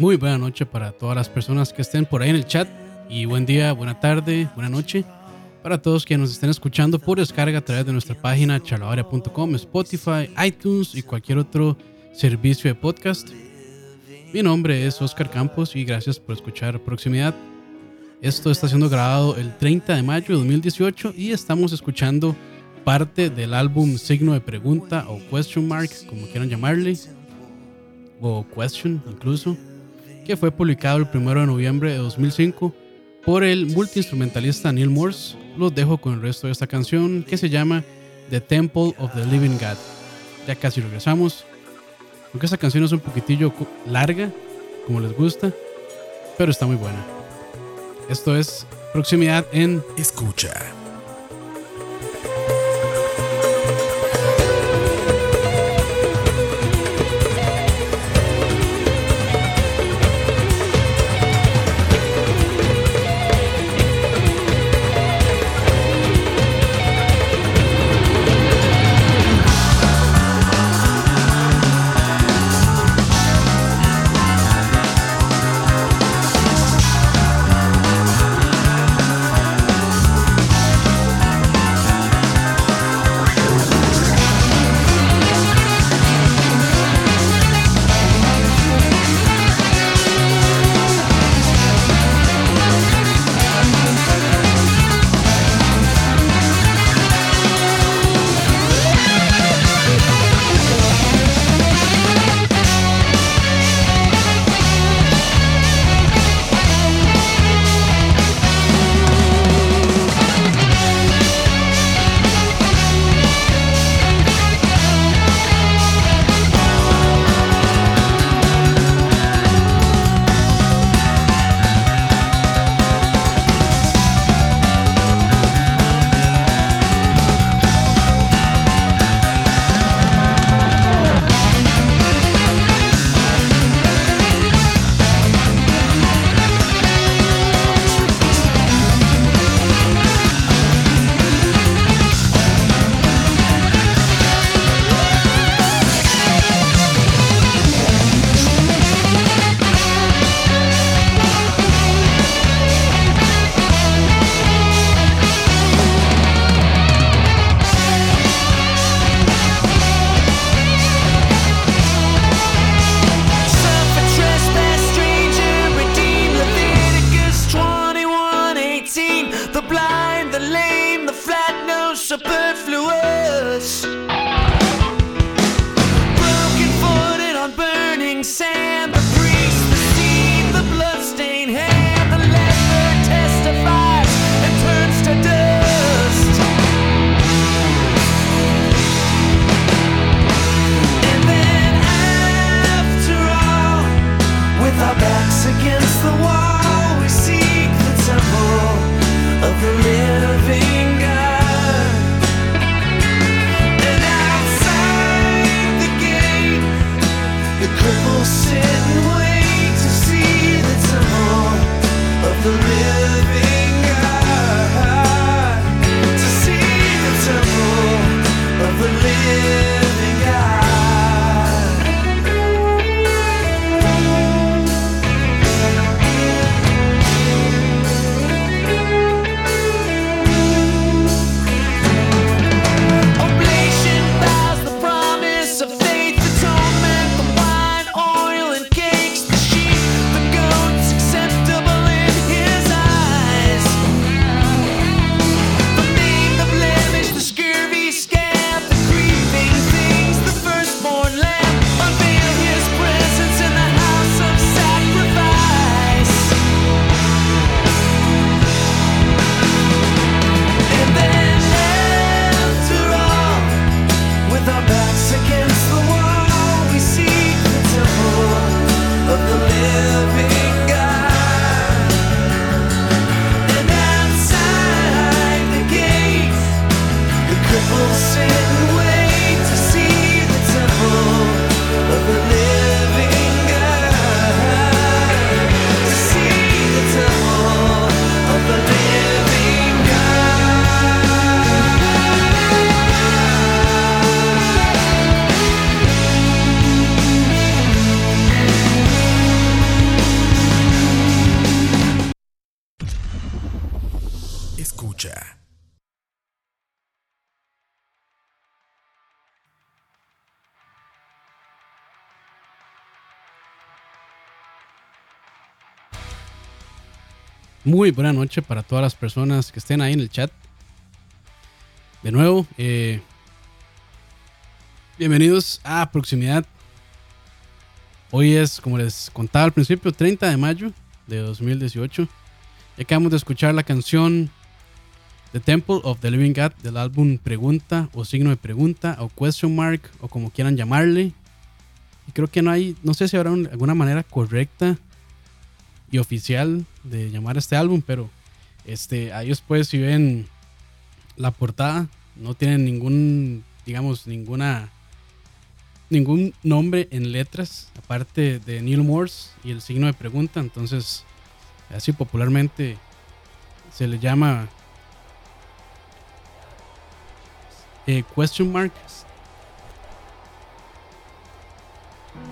Muy buena noche para todas las personas que estén por ahí en el chat y buen día, buena tarde, buena noche para todos quienes nos estén escuchando por descarga a través de nuestra página chalabaria.com, Spotify, iTunes y cualquier otro servicio de podcast. Mi nombre es Oscar Campos y gracias por escuchar Proximidad. Esto está siendo grabado el 30 de mayo de 2018 y estamos escuchando parte del álbum Signo de Pregunta o Question Mark, como quieran llamarle, o Question incluso que fue publicado el 1 de noviembre de 2005 por el multiinstrumentalista Neil Morse. Los dejo con el resto de esta canción que se llama The Temple of the Living God. Ya casi regresamos. Aunque esta canción es un poquitillo larga, como les gusta, pero está muy buena. Esto es Proximidad en Escucha. Muy buena noche para todas las personas que estén ahí en el chat. De nuevo, eh, bienvenidos a Proximidad. Hoy es, como les contaba al principio, 30 de mayo de 2018. Y acabamos de escuchar la canción The Temple of the Living God del álbum Pregunta o Signo de Pregunta o Question Mark o como quieran llamarle. Creo que no hay, no sé si habrá alguna manera correcta y oficial de llamar este álbum, pero este, ahí después si ven la portada, no tiene ningún, digamos, ninguna, ningún nombre en letras, aparte de Neil Morse y el signo de pregunta, entonces así popularmente se le llama eh, question mark.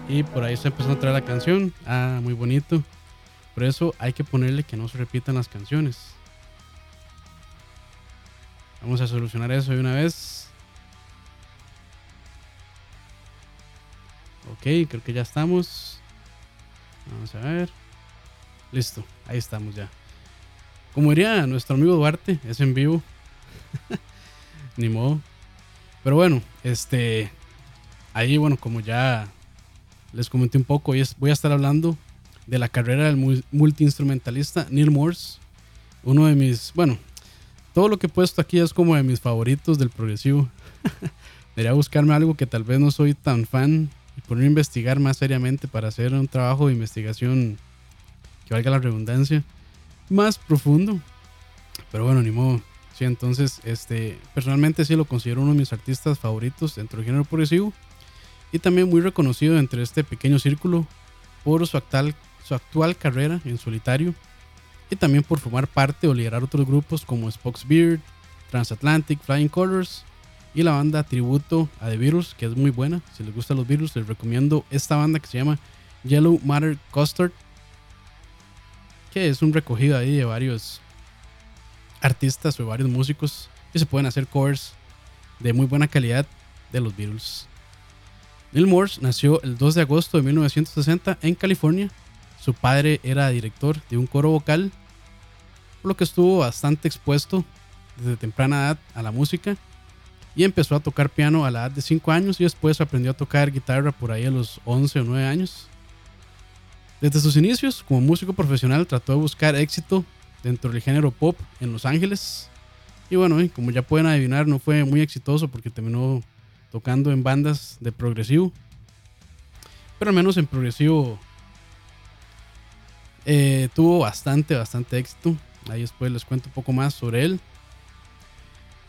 Y por ahí se empezó a traer la canción. Ah, muy bonito. Por eso hay que ponerle que no se repitan las canciones. Vamos a solucionar eso de una vez. Ok, creo que ya estamos. Vamos a ver. Listo, ahí estamos ya. Como diría nuestro amigo Duarte, es en vivo. Ni modo. Pero bueno, este. Ahí, bueno, como ya les comenté un poco, voy a estar hablando de la carrera del multiinstrumentalista Neil Morse. Uno de mis, bueno, todo lo que he puesto aquí es como de mis favoritos del progresivo. Debería buscarme algo que tal vez no soy tan fan y poner a investigar más seriamente para hacer un trabajo de investigación que valga la redundancia más profundo. Pero bueno, ni modo. Sí, entonces, este, personalmente sí lo considero uno de mis artistas favoritos dentro del género progresivo y también muy reconocido entre este pequeño círculo por su actual su actual carrera en solitario y también por formar parte o liderar otros grupos como Spock's Beard, Transatlantic, Flying Colors y la banda tributo a The Beatles, que es muy buena. Si les gustan los Beatles, les recomiendo esta banda que se llama Yellow Matter Custard, que es un recogido ahí de varios artistas o varios músicos y se pueden hacer covers de muy buena calidad de los Beatles. Neil Morse nació el 2 de agosto de 1960 en California su padre era director de un coro vocal, por lo que estuvo bastante expuesto desde temprana edad a la música y empezó a tocar piano a la edad de 5 años y después aprendió a tocar guitarra por ahí a los 11 o 9 años. Desde sus inicios como músico profesional trató de buscar éxito dentro del género pop en Los Ángeles. Y bueno, como ya pueden adivinar, no fue muy exitoso porque terminó tocando en bandas de progresivo. Pero al menos en progresivo eh, tuvo bastante, bastante éxito. Ahí después les cuento un poco más sobre él.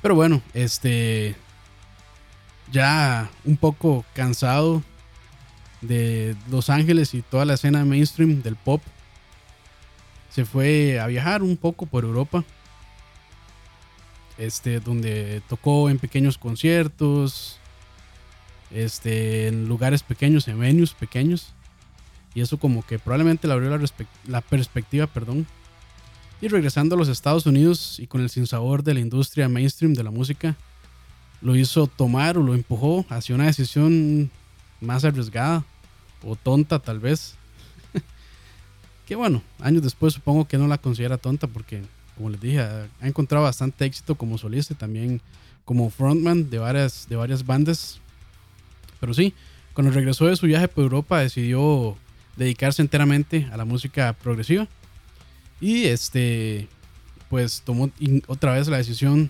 Pero bueno, este. Ya un poco cansado de Los Ángeles y toda la escena mainstream del pop. Se fue a viajar un poco por Europa. Este, donde tocó en pequeños conciertos. Este, en lugares pequeños, en venues pequeños. Y eso como que probablemente le abrió la, perspectiva, perdón. Y regresando a los Estados Unidos y con el sinsabor de la industria mainstream de la música, lo hizo tomar o lo empujó hacia una decisión más arriesgada o tonta tal vez. que bueno, años después supongo que no la considera tonta porque, como les dije, ha encontrado bastante éxito como solista y también como frontman de varias, de varias bandas. Pero sí, cuando regresó de su viaje por Europa decidió dedicarse enteramente a la música progresiva. Y este, pues tomó otra vez la decisión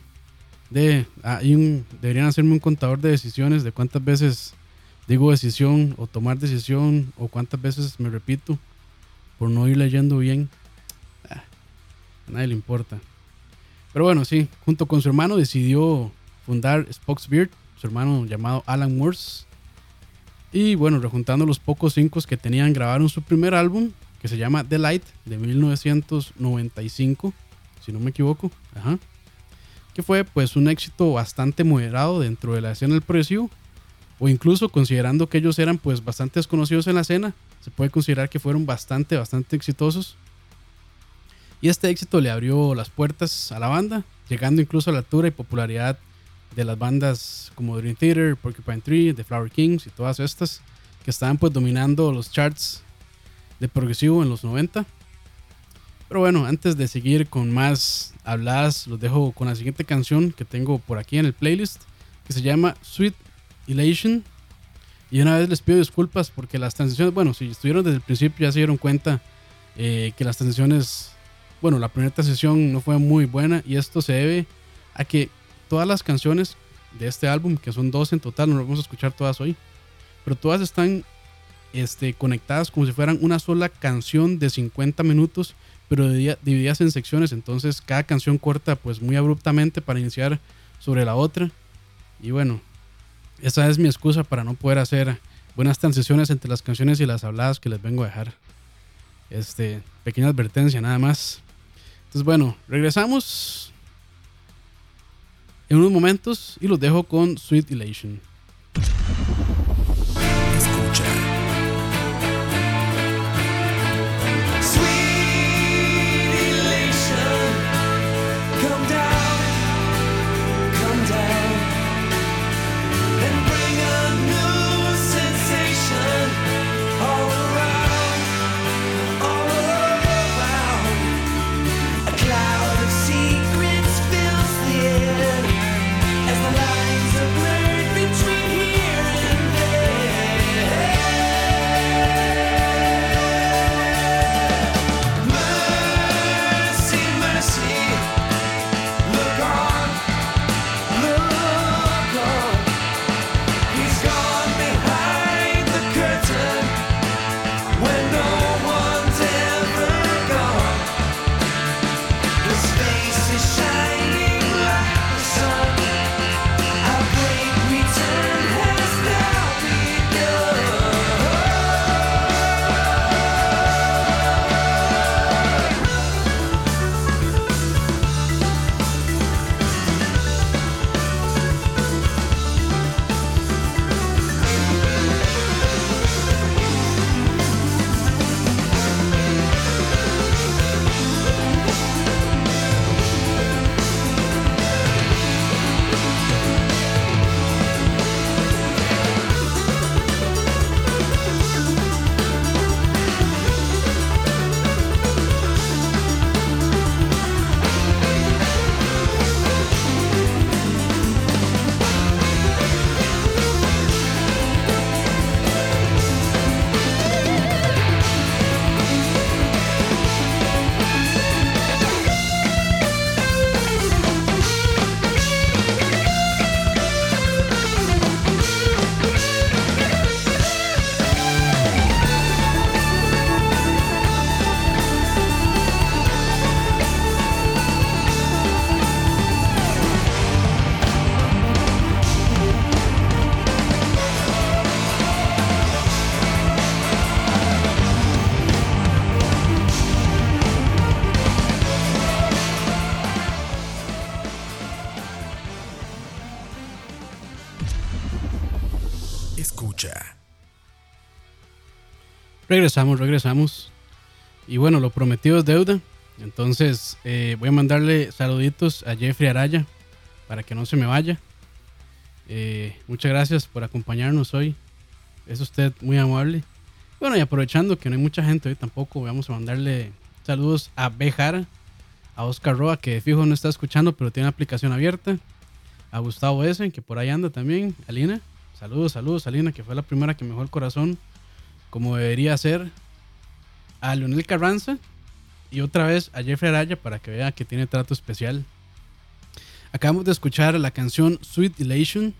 de, deberían hacerme un contador de decisiones, de cuántas veces digo decisión o tomar decisión o cuántas veces me repito por no ir leyendo bien. Ah, a nadie le importa. Pero bueno, sí, junto con su hermano decidió fundar Spock's Beard, su hermano llamado Alan Morse, y bueno, rejuntando los pocos cinco que tenían, grabaron su primer álbum, que se llama The Light, de 1995, si no me equivoco. Que fue pues un éxito bastante moderado dentro de la escena del progresivo. O incluso considerando que ellos eran pues bastante desconocidos en la escena, se puede considerar que fueron bastante, bastante exitosos. Y este éxito le abrió las puertas a la banda, llegando incluso a la altura y popularidad de las bandas como Dream Theater, Porcupine Tree, The Flower Kings y todas estas que estaban pues dominando los charts de progresivo en los 90. Pero bueno, antes de seguir con más habladas, los dejo con la siguiente canción que tengo por aquí en el playlist, que se llama Sweet Elation. Y una vez les pido disculpas porque las transiciones, bueno, si estuvieron desde el principio ya se dieron cuenta eh, que las transiciones, bueno, la primera transición no fue muy buena y esto se debe a que todas las canciones de este álbum, que son dos en total, no las vamos a escuchar todas hoy, pero todas están este, conectadas como si fueran una sola canción de 50 minutos pero divididas en secciones, entonces cada canción corta pues muy abruptamente para iniciar sobre la otra. Y bueno, esa es mi excusa para no poder hacer buenas transiciones entre las canciones y las habladas que les vengo a dejar. Este, pequeña advertencia nada más. Entonces bueno, regresamos en unos momentos y los dejo con Sweet Elation. Regresamos, regresamos. Y bueno, lo prometido es deuda. Entonces eh, voy a mandarle saluditos a Jeffrey Araya para que no se me vaya. Eh, muchas gracias por acompañarnos hoy. Es usted muy amable. Bueno, y aprovechando que no hay mucha gente hoy tampoco, vamos a mandarle saludos a Bejar, a Oscar Roa, que fijo no está escuchando, pero tiene aplicación abierta. A Gustavo S, que por ahí anda también. Alina, saludos, saludos, Alina, que fue la primera que me dejó el corazón como debería ser, a Leonel Carranza y otra vez a Jeffrey Araya para que vea que tiene trato especial. Acabamos de escuchar la canción Sweet Elation.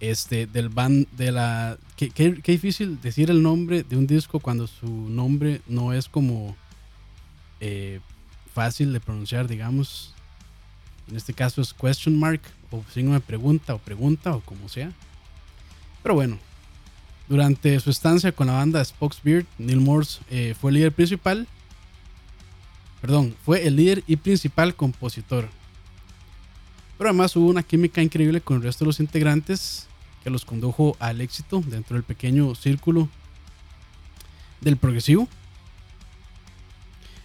Este, del band de la. Qué, difícil decir el nombre de un disco cuando su nombre no es como eh, fácil de pronunciar, digamos. En este caso es question mark o signo de pregunta o pregunta o como sea. Pero bueno, durante su estancia con la banda Spokesbeard, Neil Morse eh, fue el líder principal. Perdón, fue el líder y principal compositor. Pero además hubo una química increíble con el resto de los integrantes que los condujo al éxito dentro del pequeño círculo del progresivo.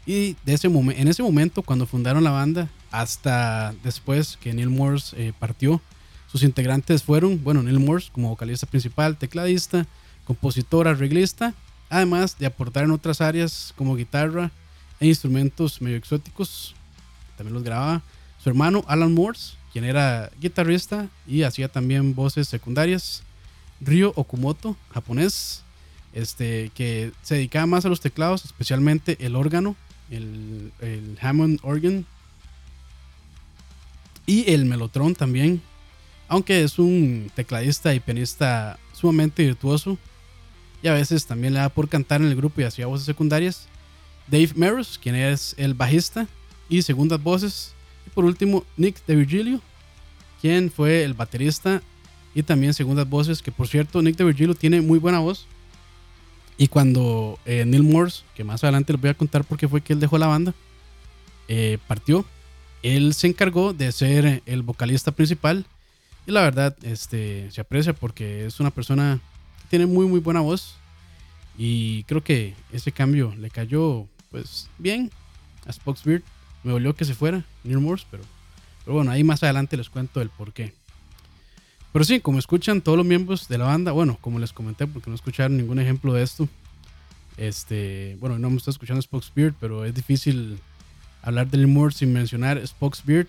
Y de ese en ese momento, cuando fundaron la banda, hasta después que Neil Morse eh, partió, sus integrantes fueron, bueno, Neil Morse como vocalista principal, tecladista, compositor, arreglista, además de aportar en otras áreas como guitarra e instrumentos medio exóticos. También los grababa su hermano Alan Morse, quien era guitarrista y hacía también voces secundarias. Ryo Okumoto, japonés, este, que se dedicaba más a los teclados, especialmente el órgano, el, el Hammond organ y el Mellotron también, aunque es un tecladista y pianista sumamente virtuoso y a veces también le da por cantar en el grupo y hacía voces secundarias. Dave Meros, quien es el bajista y segundas voces. Y por último, Nick de Virgilio, quien fue el baterista y también segundas voces. Que por cierto, Nick de Virgilio tiene muy buena voz. Y cuando eh, Neil Morse, que más adelante les voy a contar por qué fue que él dejó la banda, eh, partió, él se encargó de ser el vocalista principal. Y la verdad, este, se aprecia porque es una persona que tiene muy, muy buena voz. Y creo que ese cambio le cayó, pues, bien a Spokesbeard. Me dolió que se fuera, Neil Morse, pero, pero bueno, ahí más adelante les cuento el por qué. Pero sí, como escuchan todos los miembros de la banda, bueno, como les comenté, porque no escucharon ningún ejemplo de esto. Este, bueno, no me está escuchando Spokesbeard, pero es difícil hablar del humor sin mencionar Spokesbeard.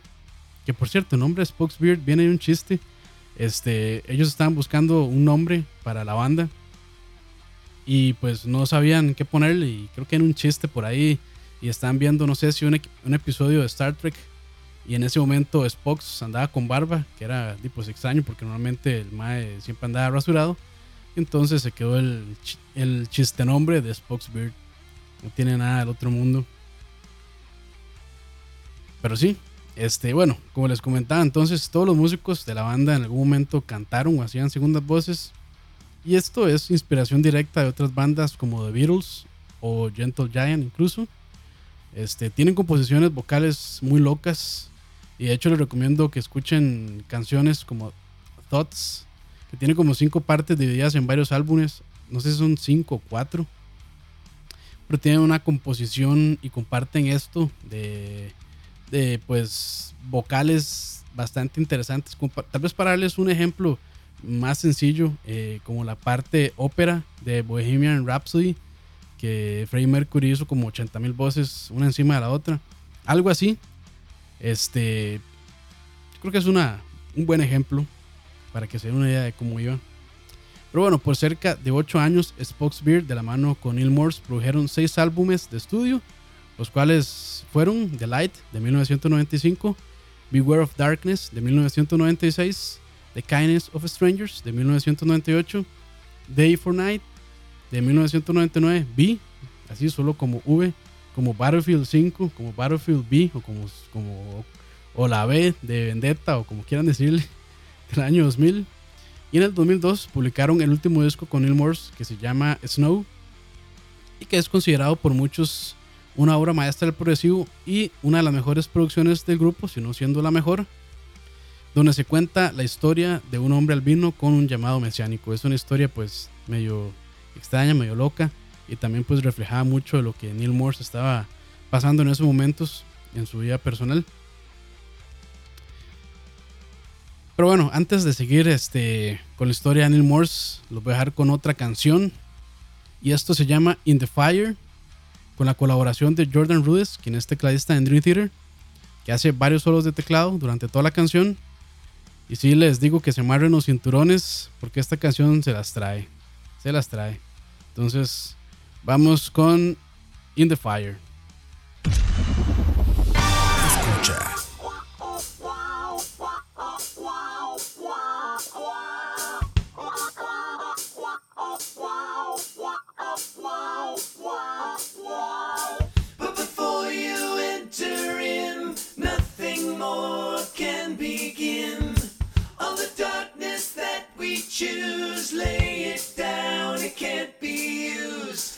Que por cierto, el nombre Spokesbeard viene de un chiste. Este, ellos estaban buscando un nombre para la banda. Y pues no sabían qué ponerle. Y creo que era un chiste por ahí. Y estaban viendo, no sé si un, episodio de Star Trek. Y en ese momento Spock andaba con barba, que era pues extraño porque normalmente el Mae siempre andaba rasurado. Entonces se quedó el, el chiste nombre de Spock's Beard. No tiene nada del otro mundo. Pero sí, este, bueno, como les comentaba, entonces todos los músicos de la banda en algún momento cantaron o hacían segundas voces. Y esto es inspiración directa de otras bandas como The Beatles o Gentle Giant incluso. Este, tienen composiciones vocales muy locas. Y de hecho les recomiendo que escuchen canciones como Thoughts, que tiene como cinco partes divididas en varios álbumes. No sé si son cinco o cuatro. Pero tienen una composición y comparten esto de de pues vocales bastante interesantes. Tal vez para darles un ejemplo más sencillo, eh, como la parte ópera de Bohemian Rhapsody, que Freddie Mercury hizo como 80 mil voces una encima de la otra. Algo así. Este, creo que es una, un buen ejemplo para que se den una idea de cómo iba. Pero bueno, por cerca de 8 años, Beard de la mano con Neil Morse produjeron 6 álbumes de estudio los cuales fueron The Light de 1995, Beware of Darkness de 1996, The Kindness of Strangers de 1998, Day for Night de 1999, B, así solo como V, como Battlefield 5, como Battlefield B o como, como o la B de Vendetta o como quieran decirle, del año 2000. Y en el 2002 publicaron el último disco con Neil Morse que se llama Snow y que es considerado por muchos una obra maestra del progresivo y una de las mejores producciones del grupo, si no siendo la mejor, donde se cuenta la historia de un hombre albino con un llamado mesiánico. Es una historia pues medio extraña, medio loca y también pues reflejaba mucho de lo que Neil Morse estaba pasando en esos momentos en su vida personal. Pero bueno, antes de seguir este, con la historia de Neil Morse, los voy a dejar con otra canción. Y esto se llama In the Fire con la colaboración de Jordan Rudess, quien es tecladista en Dream Theater, que hace varios solos de teclado durante toda la canción. Y sí les digo que se amarren los cinturones porque esta canción se las trae. Se las trae. Entonces, vamos con In the Fire. Choose, lay it down, it can't be used.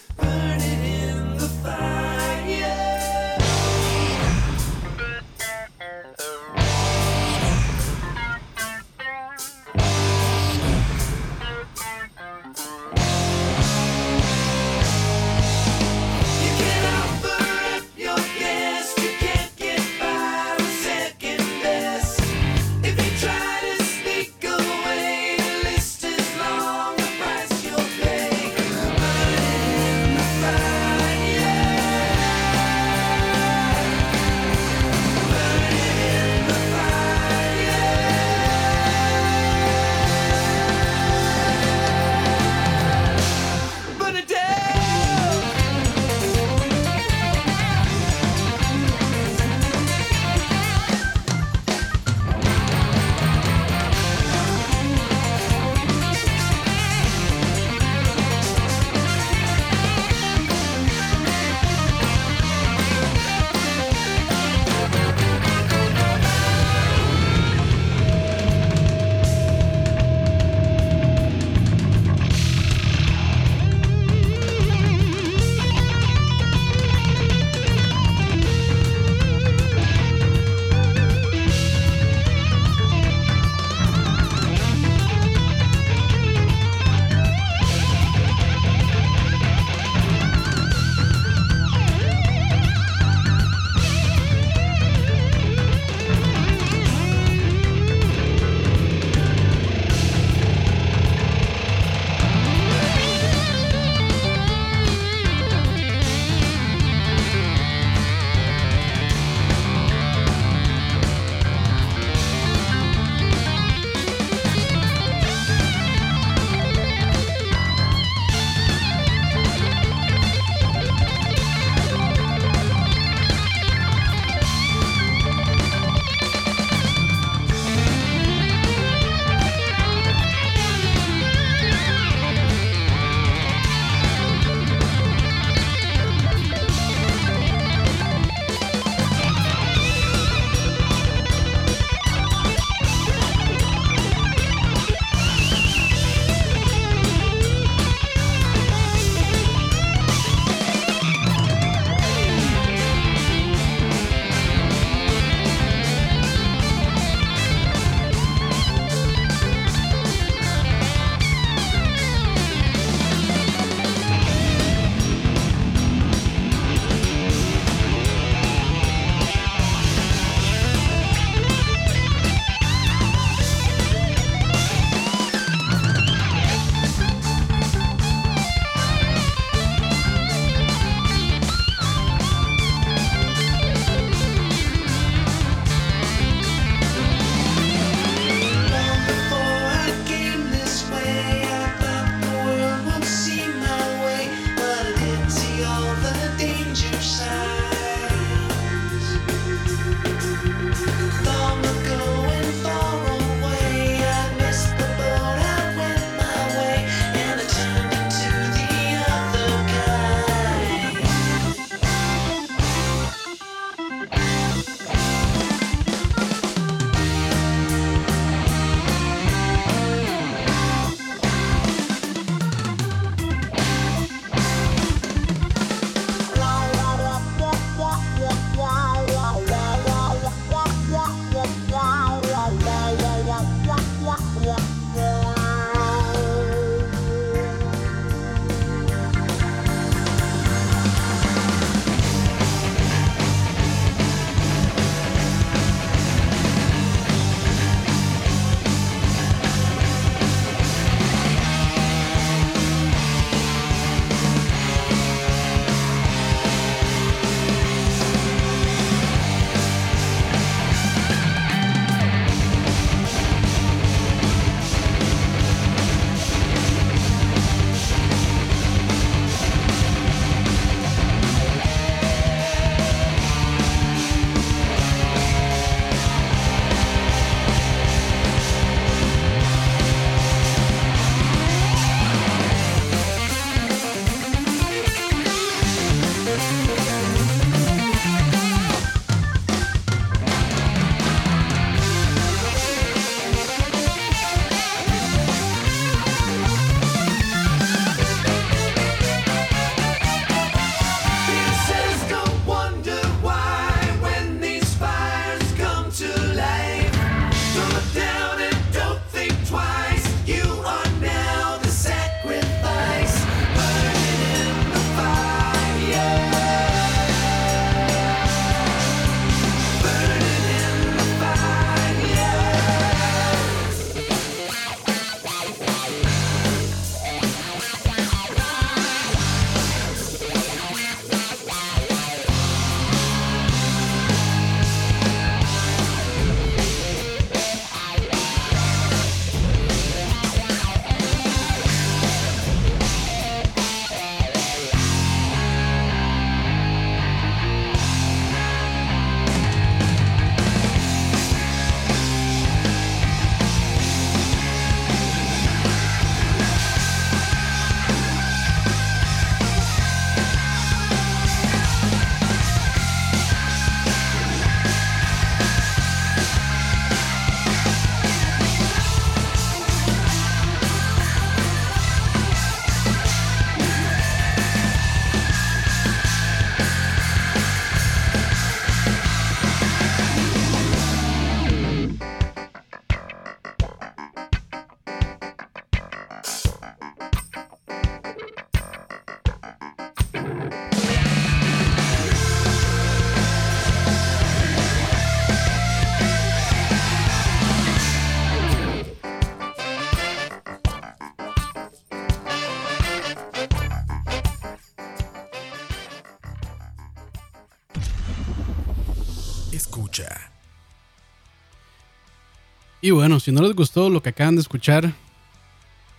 Y bueno, si no les gustó lo que acaban de escuchar,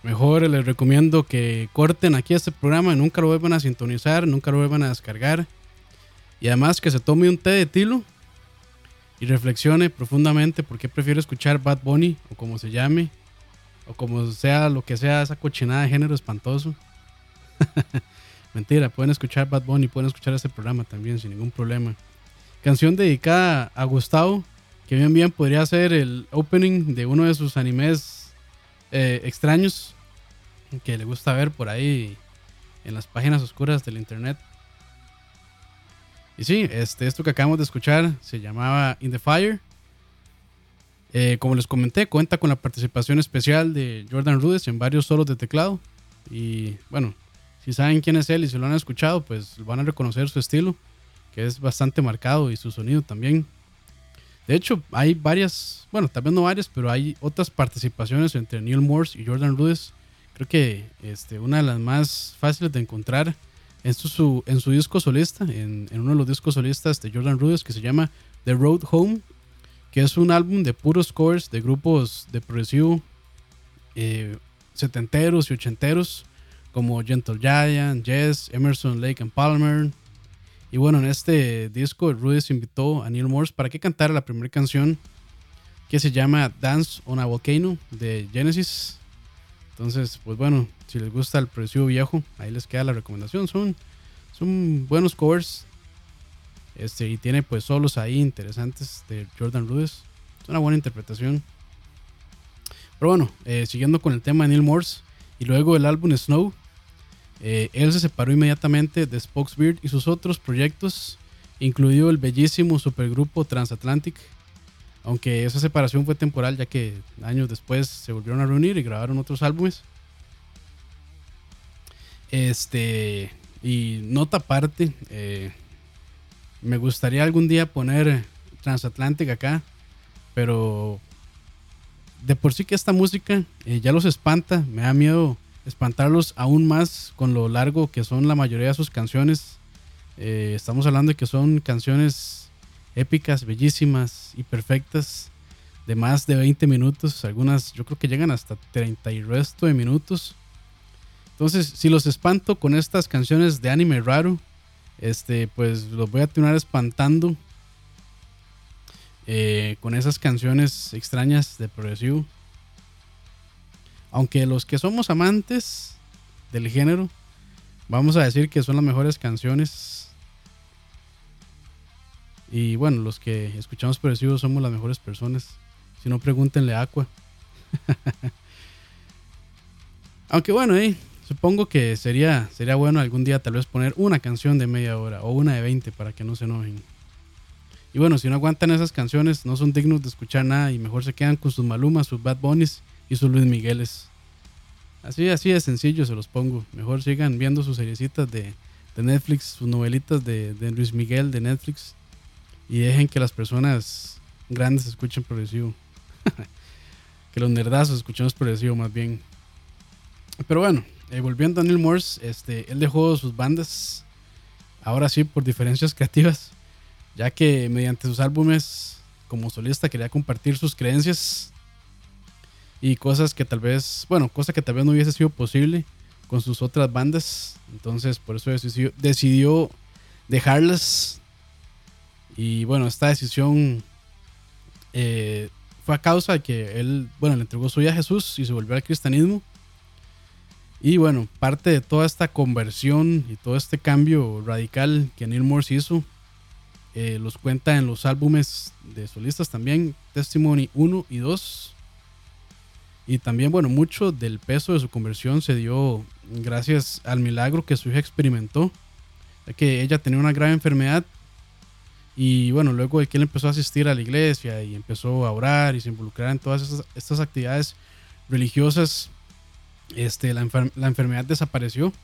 mejor les recomiendo que corten aquí este programa y nunca lo vuelvan a sintonizar, nunca lo vuelvan a descargar. Y además que se tome un té de tilo y reflexione profundamente por qué prefiero escuchar Bad Bunny o como se llame, o como sea lo que sea esa cochinada de género espantoso. Mentira, pueden escuchar Bad Bunny, pueden escuchar este programa también sin ningún problema. Canción dedicada a Gustavo, que bien bien podría ser el opening de uno de sus animes eh, extraños que le gusta ver por ahí en las páginas oscuras del internet. Y sí, este, esto que acabamos de escuchar se llamaba In the Fire. Eh, como les comenté, cuenta con la participación especial de Jordan Rudess en varios solos de teclado. Y bueno, si saben quién es él y si lo han escuchado, pues van a reconocer su estilo, que es bastante marcado, y su sonido también. De hecho, hay varias, bueno, tal vez no varias, pero hay otras participaciones entre Neil Morse y Jordan Rudess. Creo que este, una de las más fáciles de encontrar en su, en su disco solista, en, uno de los discos solistas de Jordan Rudess que se llama The Road Home, que es un álbum de puros covers de grupos de progresivo eh, setenteros y ochenteros como Gentle Giant, Jess, Emerson, Lake and Palmer. Y bueno, en este disco Rudess invitó a Neil Morse para que cantara la primera canción que se llama Dance on a Volcano de Genesis. Entonces, pues bueno, si les gusta el progresivo viejo, ahí les queda la recomendación. Son, son buenos covers. Este, y tiene pues solos ahí interesantes de Jordan Rudess. Es una buena interpretación. Pero bueno, eh, siguiendo con el tema de Neil Morse y luego el álbum Snow, eh, él se separó inmediatamente de Spokesbeard y sus otros proyectos, incluido el bellísimo supergrupo Transatlantic. Aunque esa separación fue temporal, ya que años después se volvieron a reunir y grabaron otros álbumes. Este, y nota aparte, eh, me gustaría algún día poner Transatlantic acá, pero de por sí que esta música eh, ya los espanta, me da miedo espantarlos aún más con lo largo que son la mayoría de sus canciones. Eh, estamos hablando de que son canciones épicas, bellísimas y perfectas, de más de 20 minutos, algunas yo creo que llegan hasta 30 y resto de minutos. Entonces, si los espanto con estas canciones de anime raro, este, pues los voy a tener espantando eh, con esas canciones extrañas de progresivo. Aunque los que somos amantes del género, vamos a decir que son las mejores canciones. Y bueno, los que escuchamos progresivo somos las mejores personas. Si no, pregúntenle a Aqua. Aunque bueno, eh, Supongo que sería, sería bueno algún día tal vez poner una canción de media hora o una de 20 para que no se enojen. Y bueno, si no aguantan esas canciones, no son dignos de escuchar nada y mejor se quedan con sus Malumas, sus Bad Bunnies sus Luis Migueles. Así, así de sencillo se los pongo. Mejor sigan viendo sus seriecitas de, de Netflix, sus novelitas de, de, Luis Miguel de Netflix y dejen que las personas grandes escuchen progresivo. que los nerdazos escuchemos progresivo más bien. Pero bueno, eh, volviendo a Neil Morse, este, él dejó sus bandas, ahora sí, por diferencias creativas, ya que mediante sus álbumes como solista quería compartir sus creencias y cosas que tal vez, bueno, cosas que tal vez no hubiese sido posible con sus otras bandas. Entonces, por eso decidió, decidió dejarlas. Y bueno, esta decisión eh, fue a causa de que él, bueno, le entregó su vida a Jesús y se volvió al cristianismo. Y bueno, parte de toda esta conversión y todo este cambio radical que Neil Morse hizo, eh, los cuenta en los álbumes de solistas también, Testimony 1 y 2. Y también, bueno, mucho del peso de su conversión se dio gracias al milagro que su hija experimentó, ya que ella tenía una grave enfermedad. Y bueno, luego de que él empezó a asistir a la iglesia y empezó a orar y se involucrar en todas estas actividades religiosas, este, la, enfermedad desapareció.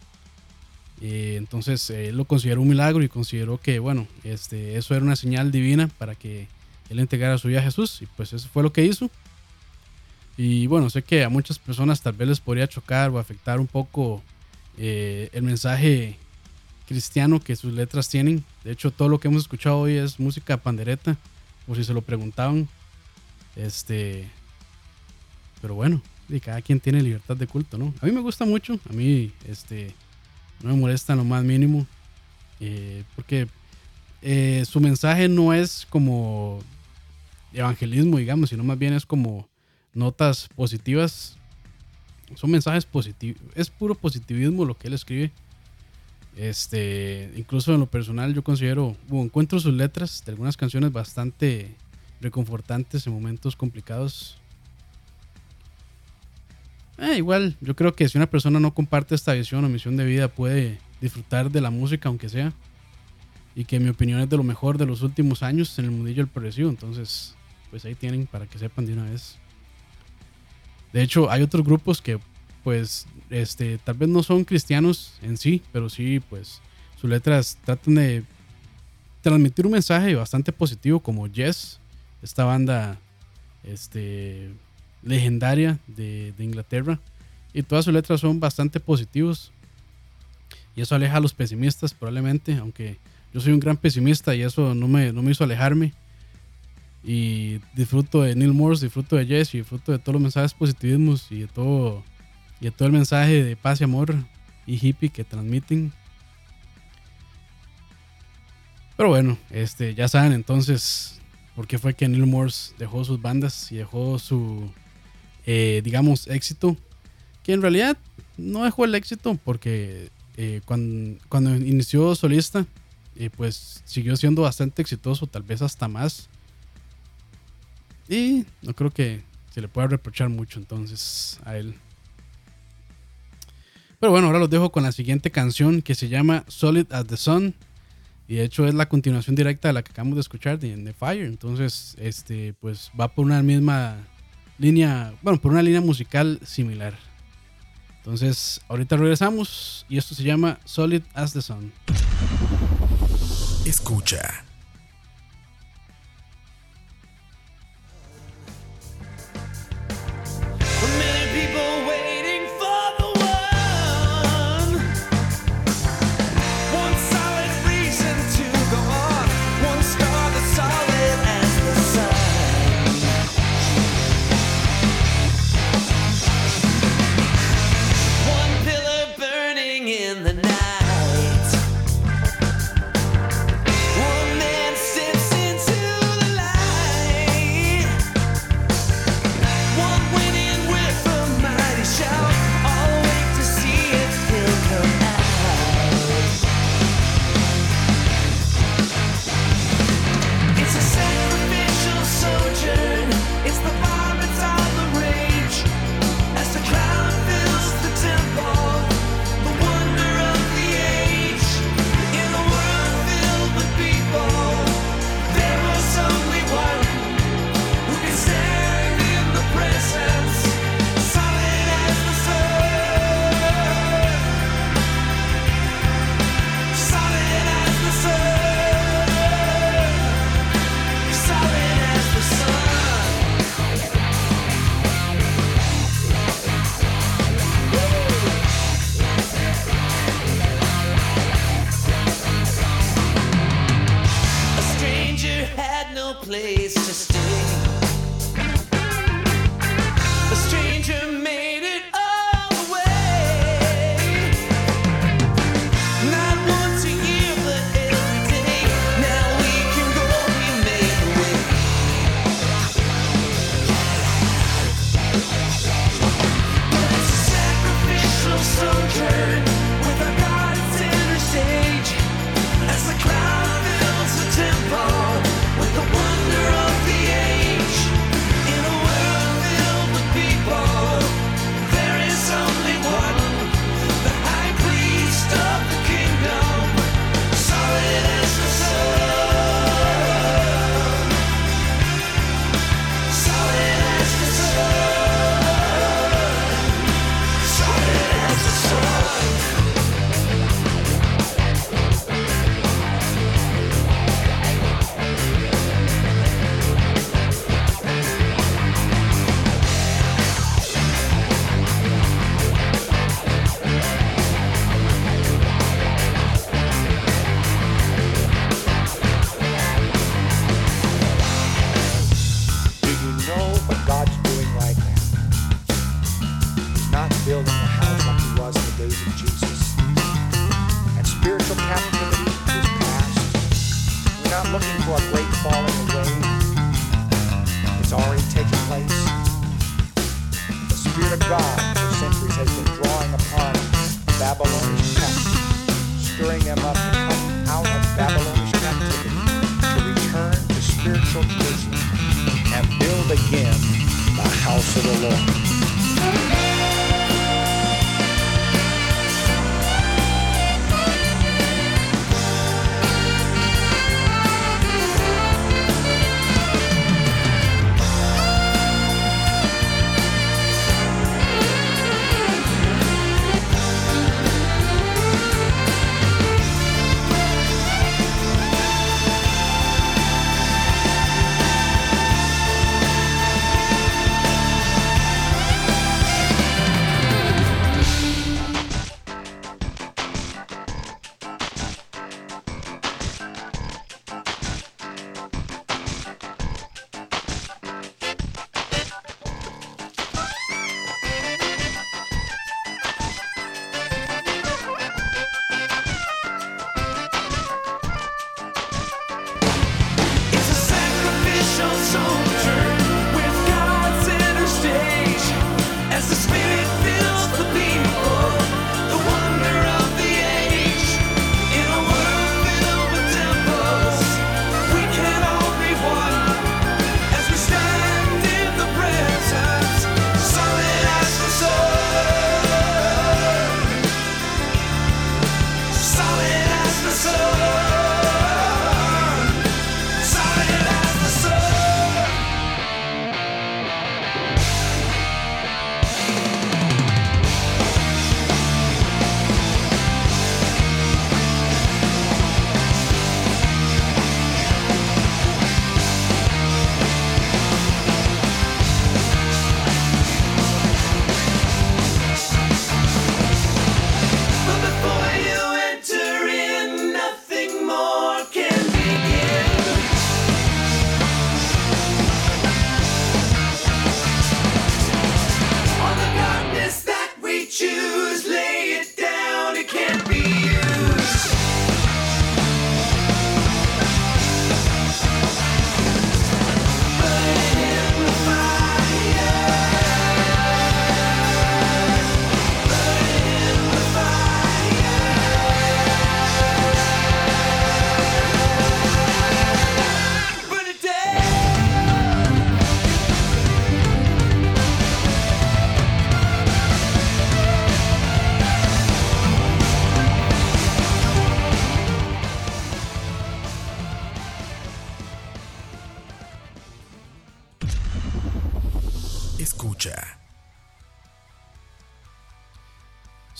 Eh, entonces él lo consideró un milagro y consideró que, bueno, este, eso era una señal divina para que él entregara su vida a Jesús. Y pues eso fue lo que hizo. Y bueno, sé que a muchas personas tal vez les podría chocar o afectar un poco eh, el mensaje cristiano que sus letras tienen. De hecho, todo lo que hemos escuchado hoy es música pandereta, por si se lo preguntaban. Este, pero bueno, y cada quien tiene libertad de culto, ¿no? A mí me gusta mucho, a mí este, no me molesta lo más mínimo, eh, porque eh, su mensaje no es como evangelismo, digamos, sino más bien es como notas positivas. Son mensajes positivos, es puro positivismo lo que él escribe. Este, incluso en lo personal yo considero, encuentro sus letras de algunas canciones bastante reconfortantes en momentos complicados. Eh, igual, yo creo que si una persona no comparte esta visión o misión de vida puede disfrutar de la música aunque sea. Y que mi opinión es de lo mejor de los últimos años en el mundillo del progresivo. Entonces, pues ahí tienen para que sepan de una vez. De hecho, hay otros grupos que pues este, tal vez no son cristianos en sí, pero sí, pues sus letras tratan de transmitir un mensaje bastante positivo como Yes, esta banda este, legendaria de, Inglaterra. Y todas sus letras son bastante positivos. Y eso aleja a los pesimistas probablemente, aunque yo soy un gran pesimista y eso no me, no me hizo alejarme. Y disfruto de Neil Morse, disfruto de Jess y disfruto de todos los mensajes positivismos y de todo y todo el mensaje de paz y amor y hippie que transmiten. Pero bueno, este, ya saben entonces por qué fue que Neil Morse dejó sus bandas y dejó su, eh, digamos, éxito. Que en realidad no dejó el éxito porque eh, cuando, cuando, inició solista, eh, pues siguió siendo bastante exitoso, tal vez hasta más. Y no creo que se le pueda reprochar mucho entonces a él. Pero bueno, ahora los dejo con la siguiente canción que se llama Solid as the Sun. Y de hecho es la continuación directa de la que acabamos de escuchar de The Fire. Entonces, este, pues va por una misma línea, bueno, por una línea musical similar. Entonces, ahorita regresamos y esto se llama Solid as the Sun. Escucha. Of God for centuries has been drawing upon Babylonish captives, stirring them up to come out of Babylonish captivity, to return to spiritual Jerusalem and build again the house of the Lord.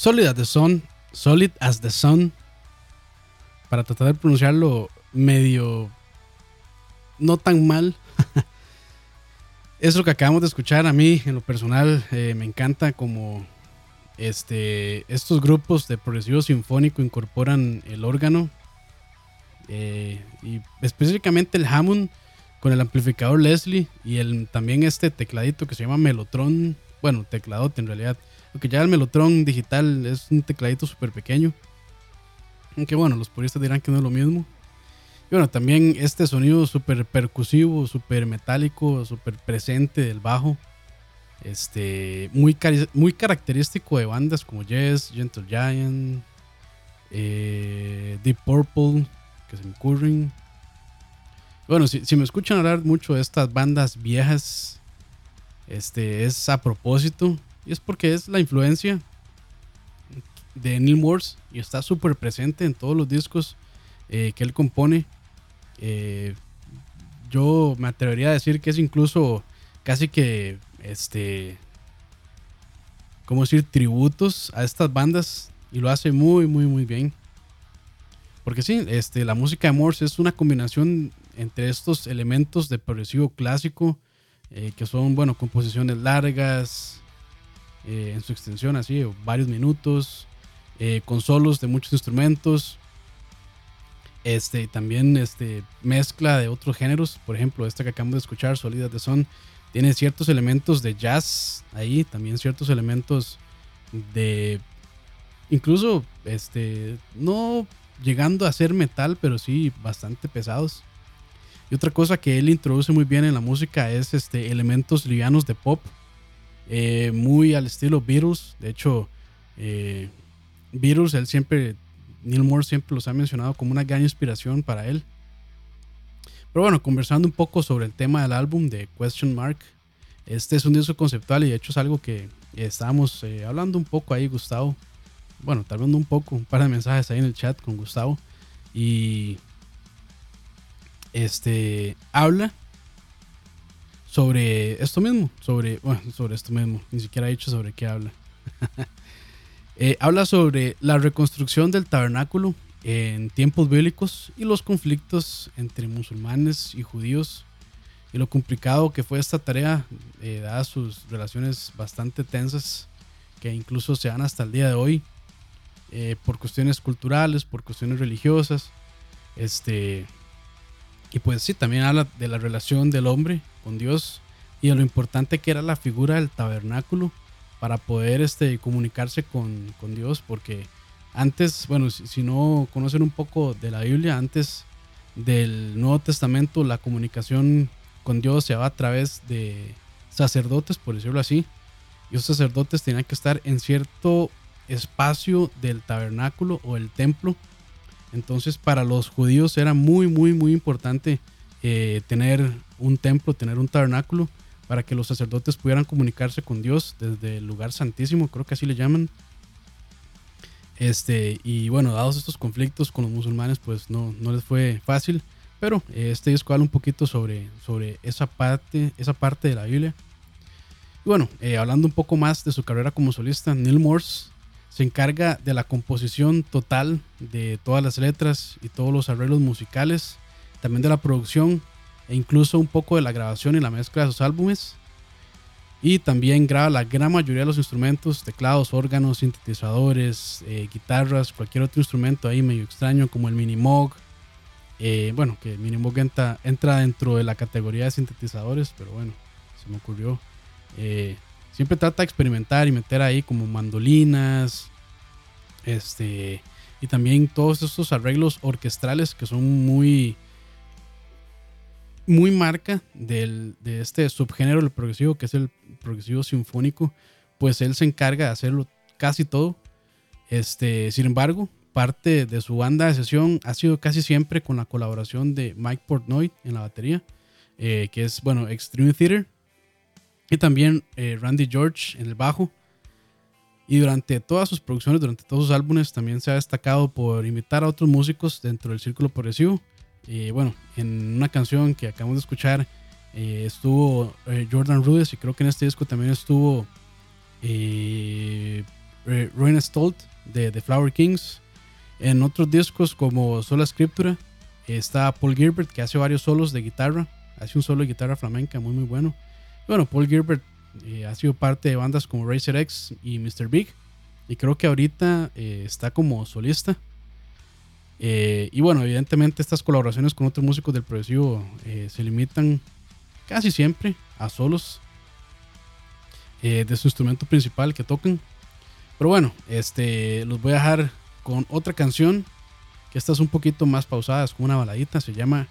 Solid as the Sun. Solid as the Sun. Para tratar de pronunciarlo medio. No tan mal. es lo que acabamos de escuchar. A mí, en lo personal, eh, me encanta como este, estos grupos de progresivo sinfónico incorporan el órgano. eh, y específicamente el Hammond con el amplificador Leslie y el, también este tecladito que se llama Melotron. Bueno, tecladote en realidad. Porque ya el Melotron digital es un tecladito súper pequeño. Aunque bueno, los puristas dirán que no es lo mismo. Y bueno, también este sonido súper percusivo, súper metálico, súper presente del bajo. Este, muy, muy característico de bandas como Yes, Gentle Giant, eh, Deep Purple, que se me ocurren. Bueno, si, si me escuchan hablar mucho de estas bandas viejas, este es a propósito. Y es porque es la influencia de Neil Morse y está súper presente en todos los discos eh, que él compone. Eh, yo me atrevería a decir que es incluso casi que este cómo decir tributos a estas bandas y lo hace muy muy muy bien porque sí este la música de Morse es una combinación entre estos elementos de progresivo clásico eh, que son bueno composiciones largas eh, en su extensión así varios minutos eh, con solos de muchos instrumentos. Este también este mezcla de otros géneros. Por ejemplo esta que acabamos de escuchar Sólidas de Son tiene ciertos elementos de jazz ahí también ciertos elementos de incluso este no llegando a ser metal, pero sí bastante pesados. Y otra cosa que él introduce muy bien en la música es este elementos livianos de pop, eh, muy al estilo Beatles. De hecho, eh, Beatles, él siempre, Neil Moore siempre los ha mencionado como una gran inspiración para él. Pero bueno, conversando un poco sobre el tema del álbum de Question Mark, este es un disco conceptual y de hecho es algo que estábamos eh, hablando un poco ahí, Gustavo. Bueno, tal vez un poco, un par de mensajes ahí en el chat con Gustavo. Y este habla sobre esto mismo, sobre, bueno, sobre esto mismo, ni siquiera ha dicho sobre qué habla. Eh, habla sobre la reconstrucción del tabernáculo en tiempos bíblicos y los conflictos entre musulmanes y judíos y lo complicado que fue esta tarea, eh, dadas sus relaciones bastante tensas que incluso se dan hasta el día de hoy eh, por cuestiones culturales, por cuestiones religiosas. Este, y pues sí, también habla de la relación del hombre con Dios y lo importante que era la figura del tabernáculo para poder este, comunicarse con, con Dios, porque antes, bueno, si, no conocen un poco de la Biblia, antes del Nuevo Testamento, la comunicación con Dios se daba a través de sacerdotes, por decirlo así, y esos sacerdotes tenían que estar en cierto espacio del tabernáculo o el templo. Entonces, para los judíos era muy, muy, muy importante eh, tener un templo, tener un tabernáculo para que los sacerdotes pudieran comunicarse con Dios desde el lugar santísimo, creo que así le llaman. Este, y bueno, dados estos conflictos con los musulmanes, pues no, no les fue fácil. Pero eh, este disco habla un poquito sobre, sobre esa, parte, esa parte de la Biblia. Y bueno, eh, hablando un poco más de su carrera como solista, Neil Morse se encarga de la composición total de todas las letras y todos los arreglos musicales, también de la producción e incluso un poco de la grabación y la mezcla de sus álbumes. Y también graba la gran mayoría de los instrumentos, teclados, órganos, sintetizadores, eh, guitarras, cualquier otro instrumento ahí medio extraño como el Minimoog. Eh, bueno, que el Minimoog entra, entra, dentro de la categoría de sintetizadores, pero bueno, se me ocurrió. Eh, siempre trata de experimentar y meter ahí como mandolinas, este, y también todos estos arreglos orquestrales que son muy muy marca del, de este subgénero del progresivo, que es el progresivo sinfónico, pues él se encarga de hacerlo casi todo. Este, sin embargo, parte de su banda de sesión ha sido casi siempre con la colaboración de Mike Portnoy en la batería, eh, que es, bueno, Extreme Theater, y también eh, Randy George en el bajo. Y durante todas sus producciones, durante todos sus álbumes, también se ha destacado por imitar a otros músicos dentro del círculo progresivo eh, bueno, en una canción que acabamos de escuchar eh, estuvo eh, Jordan Rudess y creo que en este disco también estuvo eh, Stolt de The Flower Kings. En otros discos como Sola Scriptura está Paul Gilbert que hace varios solos de guitarra, hace un solo de guitarra flamenca muy muy bueno. Bueno, Paul Gilbert ha sido parte de bandas como Racer X y Mr. Big y creo que ahorita está como solista. Eh, y bueno, evidentemente estas colaboraciones con otros músicos del progresivo eh, se limitan casi siempre a solos eh, de su instrumento principal que tocan. Pero bueno, este, los voy a dejar con otra canción que esta es un poquito más pausada, es como una baladita, se llama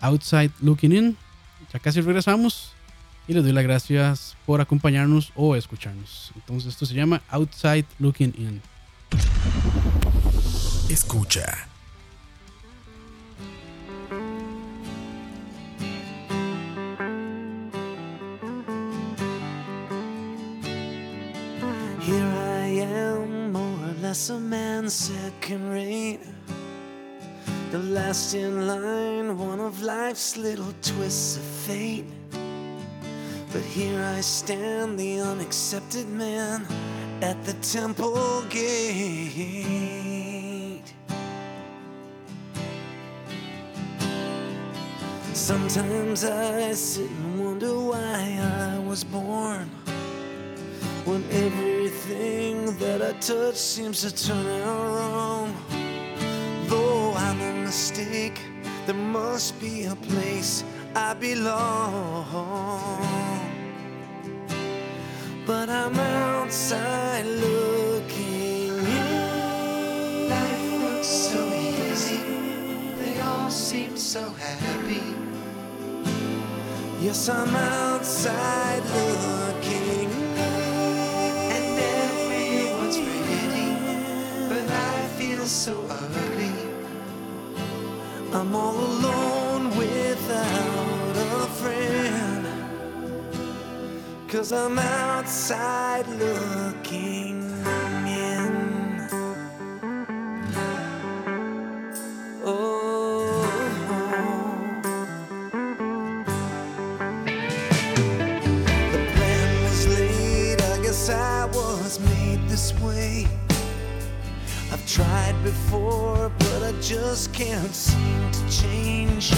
Outside Looking In. Ya casi regresamos y les doy las gracias por acompañarnos o escucharnos. Entonces esto se llama Outside Looking In. Escucha. Less a man second rate. The last in line, one of life's little twists of fate. But here I stand, the unaccepted man at the temple gate. Sometimes I sit and wonder why I was born. When everything that I touch seems to turn out wrong. Though I'm a mistake, there must be a place I belong. But I'm outside looking in. Life looks so easy, they all seem so happy. Yes, I'm outside looking. So ugly. I'm all alone without a friend. Cause I'm outside looking before, but I just can't seem to change.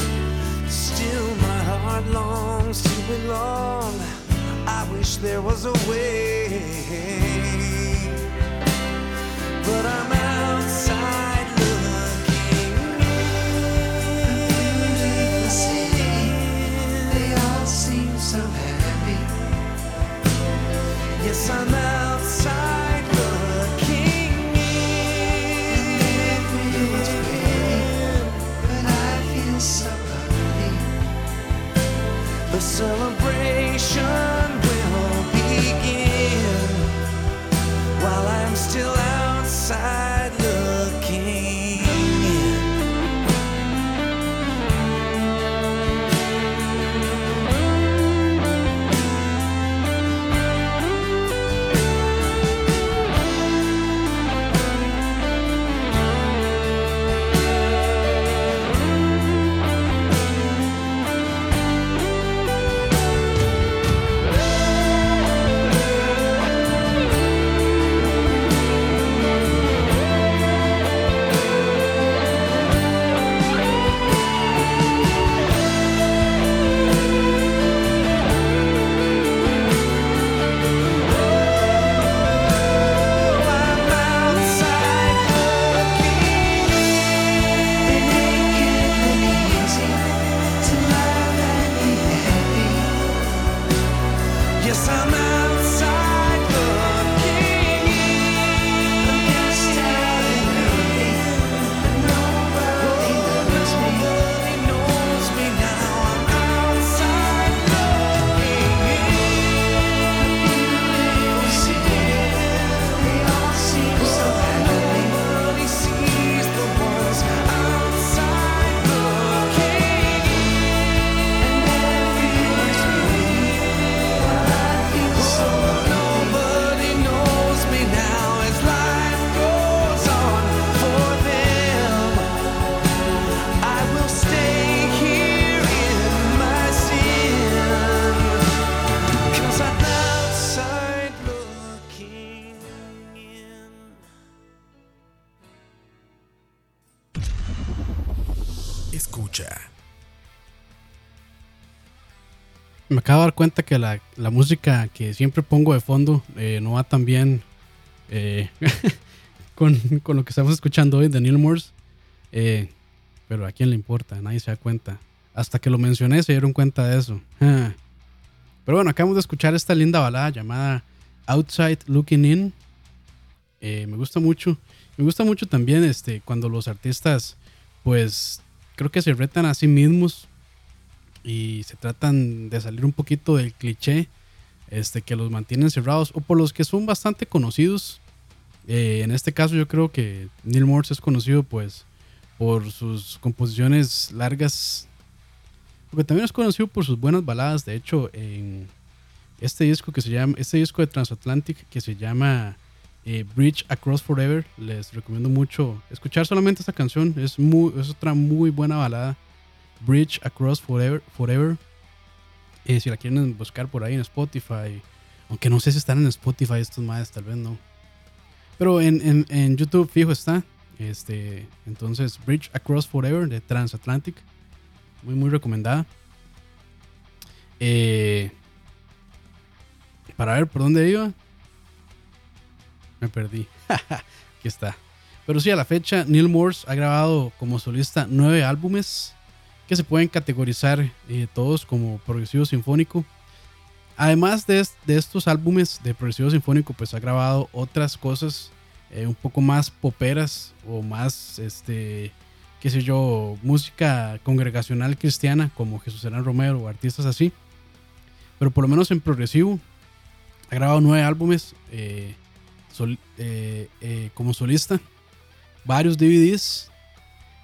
Still, my heart longs to belong. I wish there was a way. But I'm Yes, acabo de dar cuenta que la, la música que siempre pongo de fondo eh, no va tan bien eh, con, con lo que estamos escuchando hoy de Neil Morse. Eh, pero a quién le importa, nadie se da cuenta. Hasta que lo mencioné se dieron cuenta de eso. Ah. Pero bueno, acabamos de escuchar esta linda balada llamada Outside Looking In. Me gusta mucho. Me gusta mucho también este, cuando los artistas, pues, creo que se retan a sí mismos y se tratan de salir un poquito del cliché este, que los mantienen cerrados o por los que son bastante conocidos. Eh, en este caso yo creo que Neil Morse es conocido pues por sus composiciones largas, porque también es conocido por sus buenas baladas. De hecho, en este disco que se llama, este disco de Transatlantic que se llama eh, Bridge Across Forever, les recomiendo mucho escuchar solamente esta canción. Es, muy, es otra muy buena balada. Bridge Across Forever. Forever. Eh, si la quieren buscar por ahí en Spotify. Aunque no sé si están en Spotify estos más, tal vez no. Pero en, YouTube fijo está. Este, entonces, Bridge Across Forever de Transatlantic. Muy, muy recomendada. Eh, para ver por dónde iba. Me perdí. Aquí está. Pero sí, a la fecha, Neil Morse ha grabado como solista nueve álbumes que se pueden categorizar eh, todos como progresivo sinfónico. Además de, de estos álbumes de progresivo sinfónico, pues ha grabado otras cosas eh, un poco más poperas o más este, qué sé yo, música congregacional cristiana como Jesús Serán Romero o artistas así. Pero por lo menos en progresivo ha grabado nueve álbumes eh, como solista, varios DVDs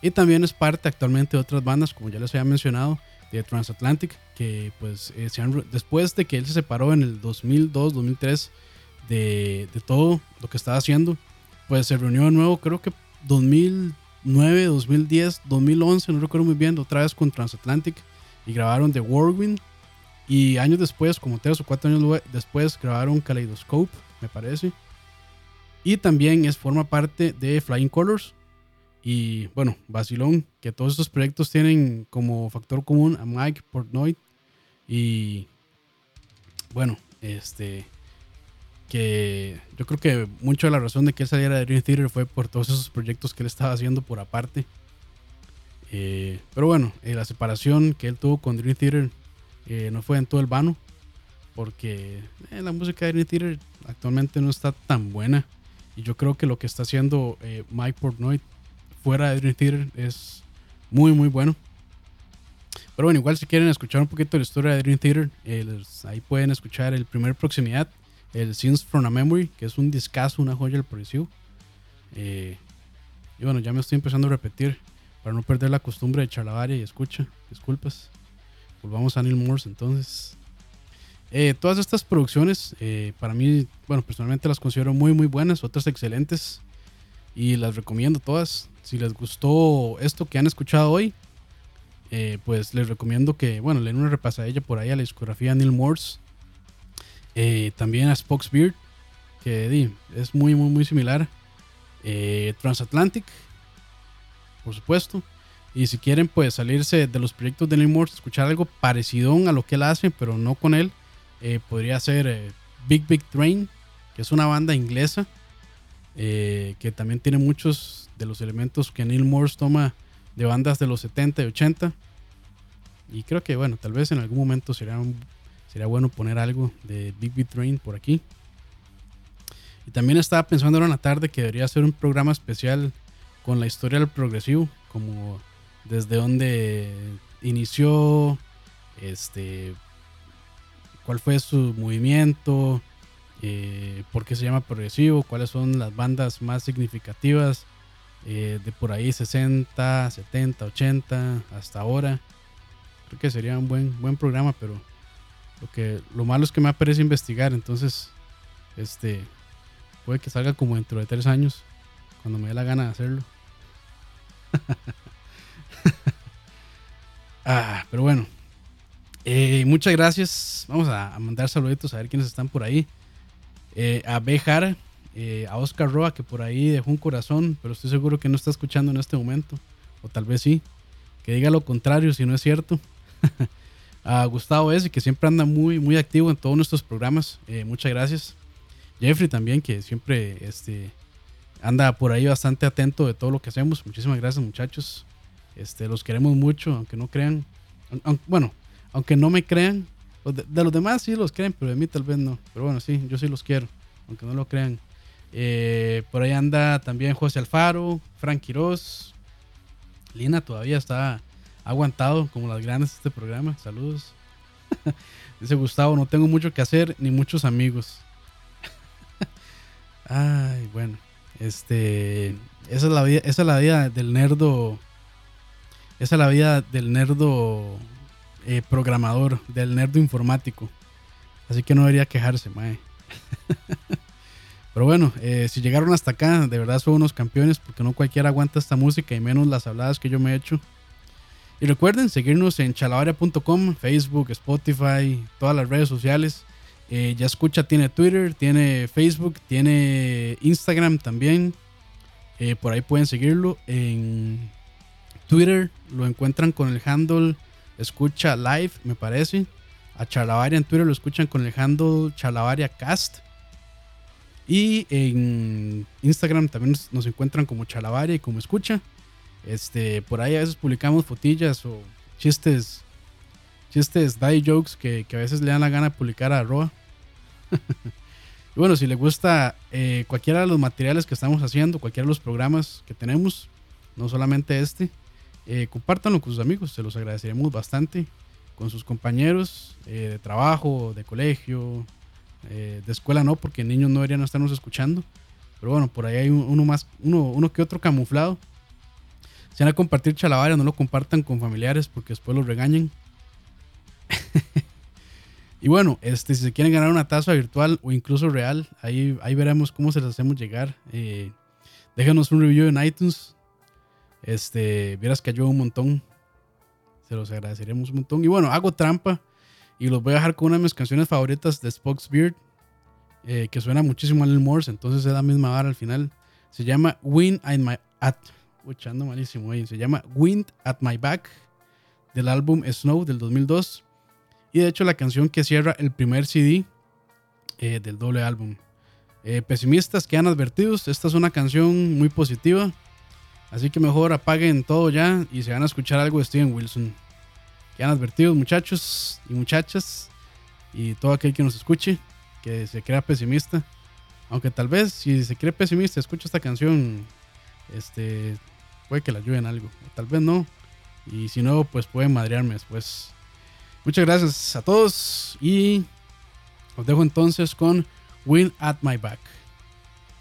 y también es parte actualmente de otras bandas, como ya les había mencionado, de Transatlantic, que pues eh, se han después de que él se separó en el 2002, 2003 de, de todo lo que estaba haciendo, pues se reunió de nuevo, creo que 2009, 2010, 2011, no recuerdo muy bien, otra vez con Transatlantic y grabaron The Whirlwind. Y años después, como tres o cuatro años después, grabaron Kaleidoscope, me parece. Y también es, forma parte de Flying Colors. Y bueno, Basilón, que todos estos proyectos tienen como factor común a Mike Portnoy. Y bueno, este. Que yo creo que mucho de la razón de que él saliera de Dream Theater fue por todos esos proyectos que él estaba haciendo por aparte. Eh, pero bueno, eh, la separación que él tuvo con Dream Theater eh, no fue en todo el vano. Porque la música de Dream Theater actualmente no está tan buena. Y yo creo que lo que está haciendo Mike Portnoy fuera de Dream Theater es muy, muy bueno. Pero bueno, igual si quieren escuchar un poquito la historia de Dream Theater, eh, les- ahí pueden escuchar el primer proximidad, el Scenes from a Memory, que es un discazo, una joya del progresivo. Eh, y bueno, ya me estoy empezando a repetir para no perder la costumbre de charlavaria y escucha. Disculpas. Volvamos a Neil Morse entonces. Eh, todas estas producciones, eh, para mí, bueno, personalmente las considero muy, muy buenas, otras excelentes. Y las recomiendo todas. Si les gustó esto que han escuchado hoy, eh, pues les recomiendo que, bueno, le den una repasadilla por ahí a la discografía Neil Morse. Eh, también a Spock's Beard, que es muy, muy, muy similar. Eh, Transatlantic, por supuesto. Y si quieren, pues salirse de los proyectos de Neil Morse, escuchar algo parecido a lo que él hace, pero no con él, podría ser Big Big Train, que es una banda inglesa eh, que también tiene muchos de los elementos que Neil Morse toma de bandas de los 70 y 80. Y creo que, bueno, tal vez en algún momento sería, sería bueno poner algo de Big Big Train por aquí. Y también estaba pensando en la tarde que debería hacer un programa especial con la historia del progresivo, como desde donde inició, este, cuál fue su movimiento, eh, por qué se llama progresivo, cuáles son las bandas más significativas eh, de por ahí 60, 70, 80 hasta ahora. Creo que sería un buen, buen programa, pero lo, que, lo malo es que me aparece investigar, entonces este puede que salga como dentro de tres años, cuando me dé la gana de hacerlo. ah, pero bueno. Eh, muchas gracias. Vamos a, a mandar saluditos a ver quiénes están por ahí. Eh, a B. Jara, eh, a Oscar Roa, que por ahí dejó un corazón, pero estoy seguro que no está escuchando en este momento. O tal vez sí. Que diga lo contrario si no es cierto. a Gustavo S., que siempre anda muy, muy activo en todos nuestros programas. Eh, muchas gracias. Jeffrey también, que siempre este, anda por ahí bastante atento de todo lo que hacemos. Muchísimas gracias, muchachos. Este, los queremos mucho, aunque no crean. Bueno, aunque no me crean. De los demás sí los creen, pero de mí tal vez no. Pero bueno, sí, yo sí los quiero, aunque no lo crean. Eh, por ahí anda también José Alfaro, Frank Quiroz. Lina todavía está aguantado como las grandes de este programa. Saludos. Dice Gustavo, no tengo mucho que hacer ni muchos amigos. Ay, bueno. Este. Esa es la vida, esa es la vida del nerdo. Esa es la vida del nerdo eh, programador, del nerdo informático. Así que no debería quejarse, mae. Pero bueno, eh, si llegaron hasta acá, de verdad son unos campeones, porque no cualquiera aguanta esta música y menos las habladas que yo me he hecho. Y recuerden seguirnos en chalabaria.com, Facebook, Spotify, todas las redes sociales. Eh, ya escucha, tiene Twitter, tiene Facebook, tiene Instagram también. Por ahí pueden seguirlo. En Twitter lo encuentran con el handle Escucha Live, me parece. A Chalabaria en Twitter lo escuchan con el handle Chalabaria Cast. Y en Instagram también nos, encuentran como Chalabaria y como Escucha. Este, por ahí a veces publicamos fotillas o chistes, chistes, daddy jokes que, a veces le dan la gana de publicar a arroba. y bueno, si le gusta eh, cualquiera de los materiales que estamos haciendo, cualquiera de los programas que tenemos, no solamente este, Eh, compártanlo con sus amigos, se los agradeceremos bastante. Con sus compañeros eh, de trabajo, de colegio, eh, de escuela no, porque niños no deberían estarnos escuchando. Pero bueno, por ahí hay un- uno más, uno, uno que otro camuflado. Si van a compartir chalabaria, no lo compartan con familiares porque después los regañan. y bueno, este, si se quieren ganar una taza virtual o incluso real, ahí, ahí veremos cómo se las hacemos llegar. Eh, déjanos un review en iTunes. Este, vieras que ayuda un montón. Se los agradeceremos un montón. Y bueno, hago trampa y los voy a dejar con una de mis canciones favoritas de Spock's Beard, eh, que suena muchísimo a Lil Morse, entonces es la misma vara al final. Se llama Wind at My at malísimo. Se llama Wind at My Back del álbum Snow del 2002 y de hecho la canción que cierra el primer CD eh, del doble álbum. Eh, pesimistas quedan advertidos. Esta es una canción muy positiva. Así que mejor apaguen todo ya y se van a escuchar algo de Steven Wilson. Quedan advertidos muchachos y muchachas y todo aquel que nos escuche que se crea pesimista. Aunque tal vez si se cree pesimista, escucha esta canción, este, puede que le ayude en algo. Tal vez no. Y si no, pues pueden madrearme después. Muchas gracias a todos y os dejo entonces con Win at My Back.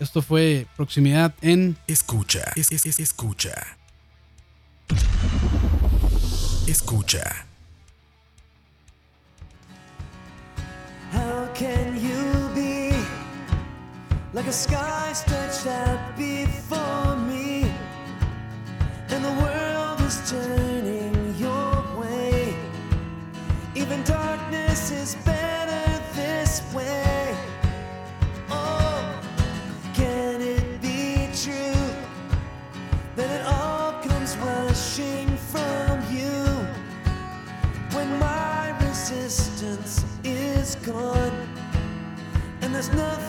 Esto fue proximidad en Escucha, es, es- es- escucha. Escucha. How can you be like a sky stretched out before me? And the world is turning there's nothing